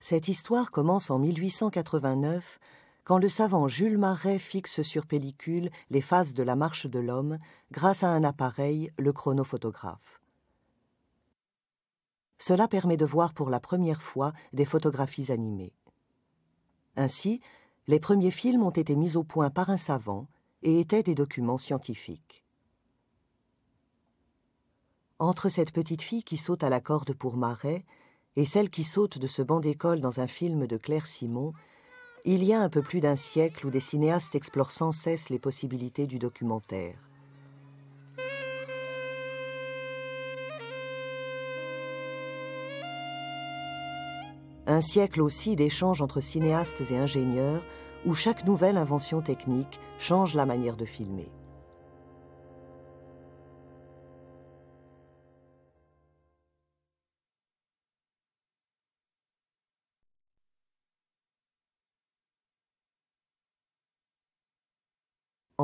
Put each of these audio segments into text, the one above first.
Cette histoire commence en 1889, quand le savant Jules Marais fixe sur pellicule les phases de la marche de l'homme grâce à un appareil, le chronophotographe. Cela permet de voir pour la première fois des photographies animées. Ainsi, les premiers films ont été mis au point par un savant et étaient des documents scientifiques. Entre cette petite fille qui saute à la corde pour Marais et celle qui saute de ce banc d'école dans un film de Claire Simon, il y a un peu plus d'un siècle où des cinéastes explorent sans cesse les possibilités du documentaire. Un siècle aussi d'échanges entre cinéastes et ingénieurs où chaque nouvelle invention technique change la manière de filmer.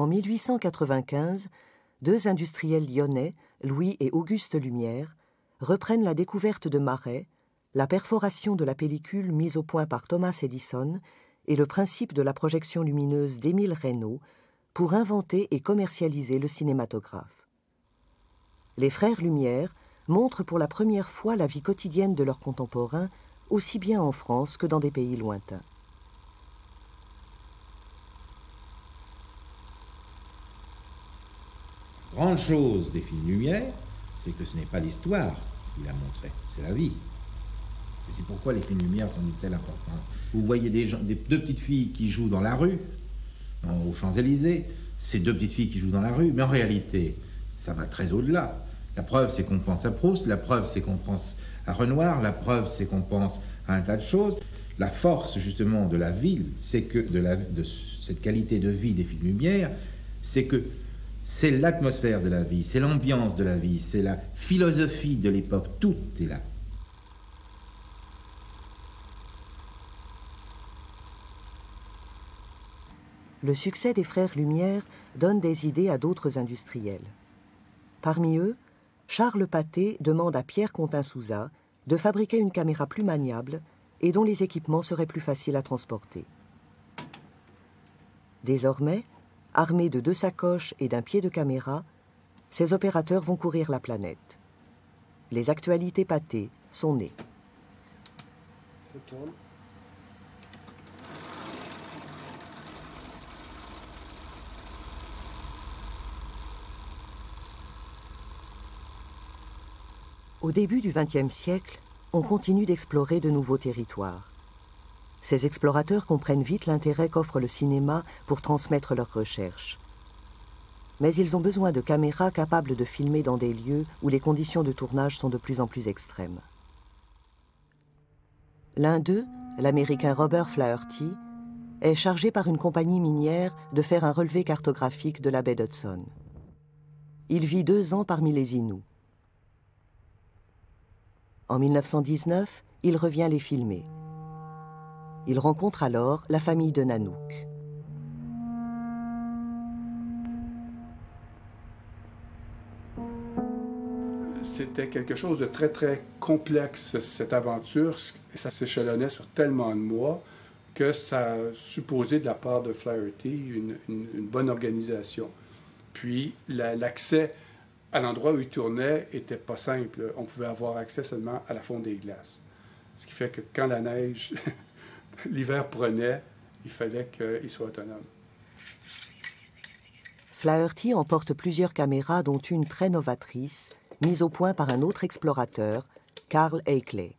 En 1895, deux industriels lyonnais, Louis et Auguste Lumière, reprennent la découverte de Marais, la perforation de la pellicule mise au point par Thomas Edison et le principe de la projection lumineuse d'Émile Reynaud pour inventer et commercialiser le cinématographe. Les frères Lumière montrent pour la première fois la vie quotidienne de leurs contemporains, aussi bien en France que dans des pays lointains. Grande chose des films Lumière, c'est que ce n'est pas l'histoire qu'il a montré, c'est la vie. Et c'est pourquoi les films Lumière sont d'une telle importance. Vous voyez des, deux petites filles qui jouent dans la rue, aux Champs-Élysées, c'est deux petites filles qui jouent dans la rue, mais en réalité, ça va très au-delà. La preuve, c'est qu'on pense à Proust, la preuve, c'est qu'on pense à Renoir, la preuve, c'est qu'on pense à un tas de choses. La force, justement, de la ville, c'est que, de, de cette qualité de vie des films Lumière, c'est que c'est l'atmosphère de la vie, c'est l'ambiance de la vie, c'est la philosophie de l'époque, tout est là. Le succès des frères Lumière donne des idées à d'autres industriels. Parmi eux, Charles Pathé demande à Pierre Contin-Souza de fabriquer une caméra plus maniable et dont les équipements seraient plus faciles à transporter. Désormais, Armés de deux sacoches et d'un pied de caméra, ces opérateurs vont courir la planète. Les actualités pâtées sont nées. Au début du XXe siècle, on continue d'explorer de nouveaux territoires. Ces explorateurs comprennent vite l'intérêt qu'offre le cinéma pour transmettre leurs recherches. Mais ils ont besoin de caméras capables de filmer dans des lieux où les conditions de tournage sont de plus en plus extrêmes. L'un d'eux, l'américain Robert Flaherty, est chargé par une compagnie minière de faire un relevé cartographique de la baie d'Hudson. Il vit deux ans parmi les Inuits. En 1919, il revient les filmer. Il rencontre alors la famille de Nanook. C'était quelque chose de très, très complexe, cette aventure, ça s'échelonnait sur tellement de mois que ça supposait de la part de Flaherty une, une bonne organisation. Puis l'accès à l'endroit où il tournait était pas simple. On pouvait avoir accès seulement à la fonte des glaces. Ce qui fait que quand la neige l'hiver prenait, il fallait qu'il soit autonome. Flaherty emporte plusieurs caméras, dont une très novatrice, mise au point par un autre explorateur, Carl Eichler.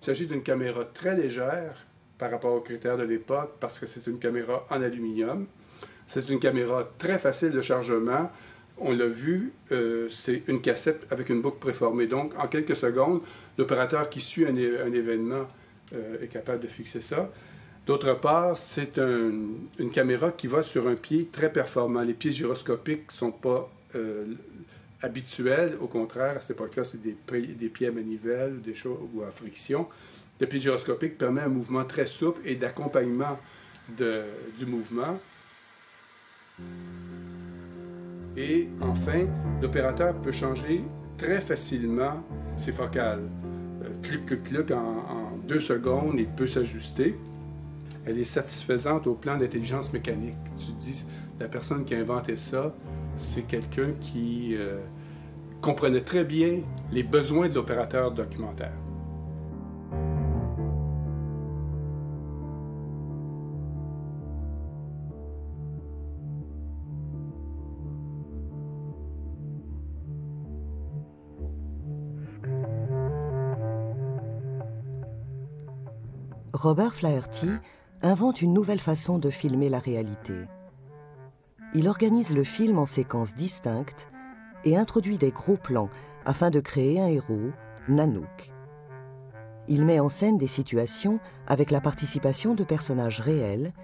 Il s'agit d'une caméra très légère par rapport aux critères de l'époque, parce que c'est une caméra en aluminium. C'est une caméra très facile de chargement. On l'a vu, euh, c'est une cassette avec une boucle préformée. Donc, en quelques secondes, l'opérateur qui suit un, événement euh, est capable de fixer ça. D'autre part, c'est une caméra qui va sur un pied très performant. Les pieds gyroscopiques ne sont pas euh, habituels. Au contraire, à cette époque-là, c'est des, des, pieds à manivelle des choses, ou à friction. Le pied gyroscopique permet un mouvement très souple et d'accompagnement du mouvement. Et enfin, l'opérateur peut changer très facilement ses focales. Euh, clic, clic, clic, en, deux secondes, il peut s'ajuster. Elle est satisfaisante au plan d'intelligence mécanique. Tu dis, la personne qui a inventé ça, c'est quelqu'un qui euh, comprenait très bien les besoins de l'opérateur documentaire. Robert Flaherty invente une nouvelle façon de filmer la réalité. Il organise le film en séquences distinctes et introduit des gros plans afin de créer un héros, Nanook. Il met en scène des situations avec la participation de personnages réels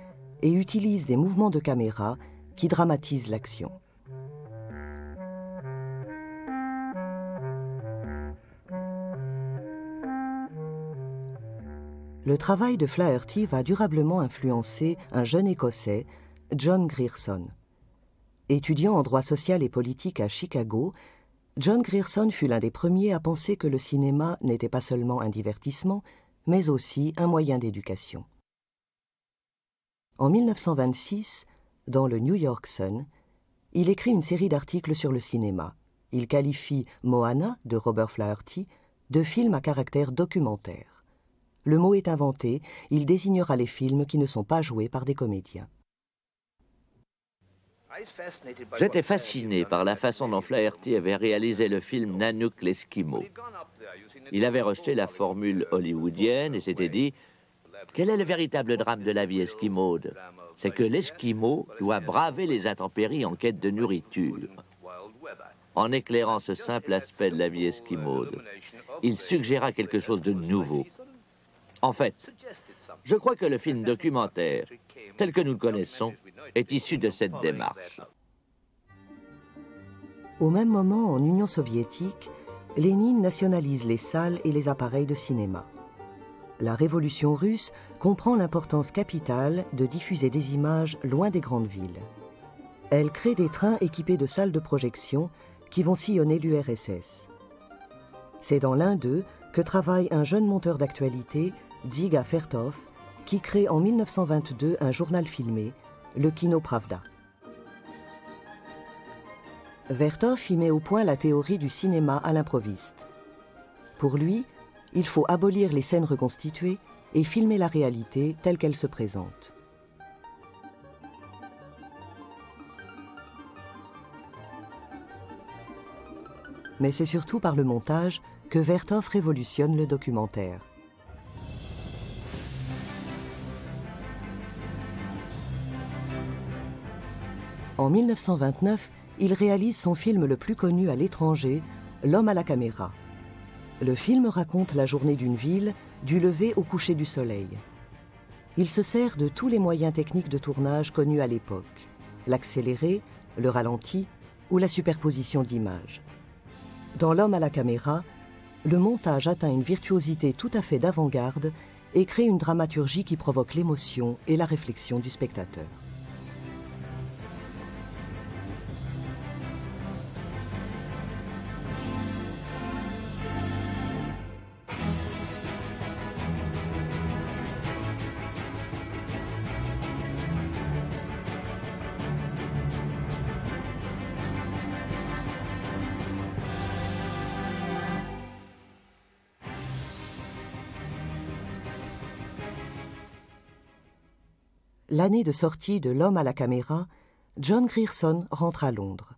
et utilise des mouvements de caméra qui dramatisent l'action. Le travail de Flaherty va durablement influencer un jeune Écossais, John Grierson. Étudiant en droit social et politique à Chicago, John Grierson fut l'un des premiers à penser que le cinéma n'était pas seulement un divertissement, mais aussi un moyen d'éducation. En 1926, dans le New York Sun, il écrit une série d'articles sur le cinéma. Il qualifie Moana de Robert Flaherty de film à caractère documentaire. Le mot est inventé, il désignera les films qui ne sont pas joués par des comédiens. J'étais fasciné par la façon dont Flaherty avait réalisé le film Nanook l'Esquimau. Il avait rejeté la formule hollywoodienne et s'était dit Quel est le véritable drame de la vie esquimaude? C'est que l'Esquimau doit braver les intempéries en quête de nourriture. En éclairant ce simple aspect de la vie esquimaude, il suggéra quelque chose de nouveau. En fait, je crois que le film documentaire, tel que nous le connaissons, est issu de cette démarche. Au même moment, en Union soviétique, Lénine nationalise les salles et les appareils de cinéma. La révolution russe comprend l'importance capitale de diffuser des images loin des grandes villes. Elle crée des trains équipés de salles de projection qui vont sillonner l'URSS. C'est dans l'un d'eux que travaille un jeune monteur d'actualité, Dziga Fertov, qui crée en 1922 un journal filmé, le Kino Pravda. Vertov y met au point la théorie du cinéma à l'improviste. Pour lui, il faut abolir les scènes reconstituées et filmer la réalité telle qu'elle se présente. Mais c'est surtout par le montage que Vertov révolutionne le documentaire. En 1929, il réalise son film le plus connu à l'étranger, L'homme à la caméra. Le film raconte la journée d'une ville, du lever au coucher du soleil. Il se sert de tous les moyens techniques de tournage connus à l'époque, l'accéléré, le ralenti ou la superposition d'images. Dans L'homme à la caméra, le montage atteint une virtuosité tout à fait d'avant-garde et crée une dramaturgie qui provoque l'émotion et la réflexion du spectateur. L'année de sortie de L'homme à la caméra, John Grierson rentre à Londres.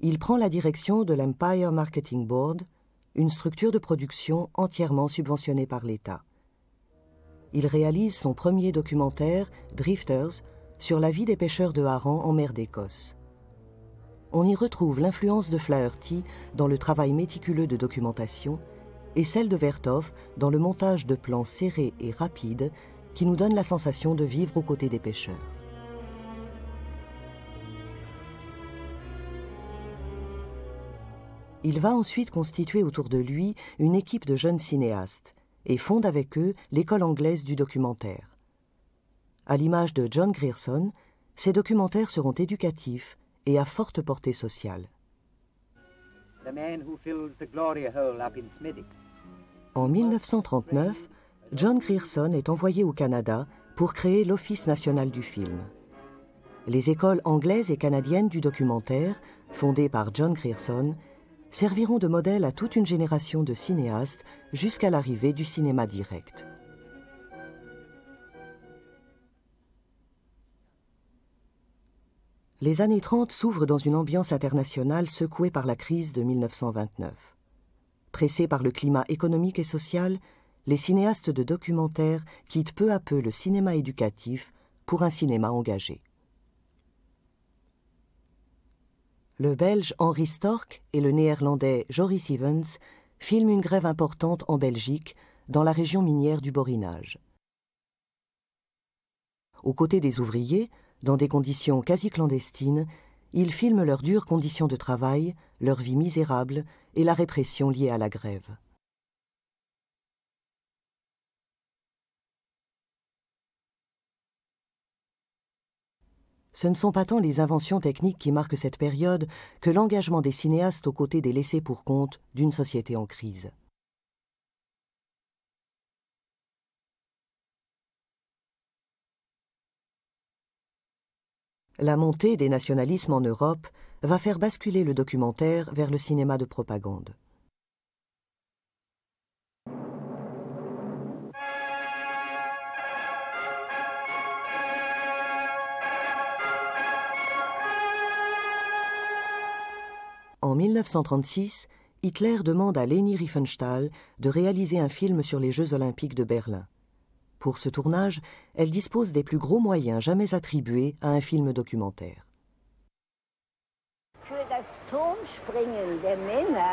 Il prend la direction de l'Empire Marketing Board, une structure de production entièrement subventionnée par l'État. Il réalise son premier documentaire, Drifters, sur la vie des pêcheurs de harengs en mer d'Écosse. On y retrouve l'influence de Flaherty dans le travail méticuleux de documentation et celle de Vertov dans le montage de plans serrés et rapides qui nous donne la sensation de vivre aux côtés des pêcheurs. Il va ensuite constituer autour de lui une équipe de jeunes cinéastes et fonde avec eux l'école anglaise du documentaire. À l'image de John Grierson, ces documentaires seront éducatifs et à forte portée sociale. En 1939, John Grierson est envoyé au Canada pour créer l'Office national du film. Les écoles anglaises et canadiennes du documentaire, fondées par John Grierson, serviront de modèle à toute une génération de cinéastes jusqu'à l'arrivée du cinéma direct. Les années 30 s'ouvrent dans une ambiance internationale secouée par la crise de 1929. Pressés par le climat économique et social, les cinéastes de documentaire quittent peu à peu le cinéma éducatif pour un cinéma engagé. Le Belge Henri Stork et le Néerlandais Joris Evans filment une grève importante en Belgique, dans la région minière du Borinage. Aux côtés des ouvriers, dans des conditions quasi clandestines, ils filment leurs dures conditions de travail, leur vie misérable et la répression liée à la grève. Ce ne sont pas tant les inventions techniques qui marquent cette période que l'engagement des cinéastes aux côtés des laissés pour compte d'une société en crise. La montée des nationalismes en Europe va faire basculer le documentaire vers le cinéma de propagande. En 1936, Hitler demande à Leni Riefenstahl de réaliser un film sur les Jeux olympiques de Berlin. Pour ce tournage, elle dispose des plus gros moyens jamais attribués à un film documentaire.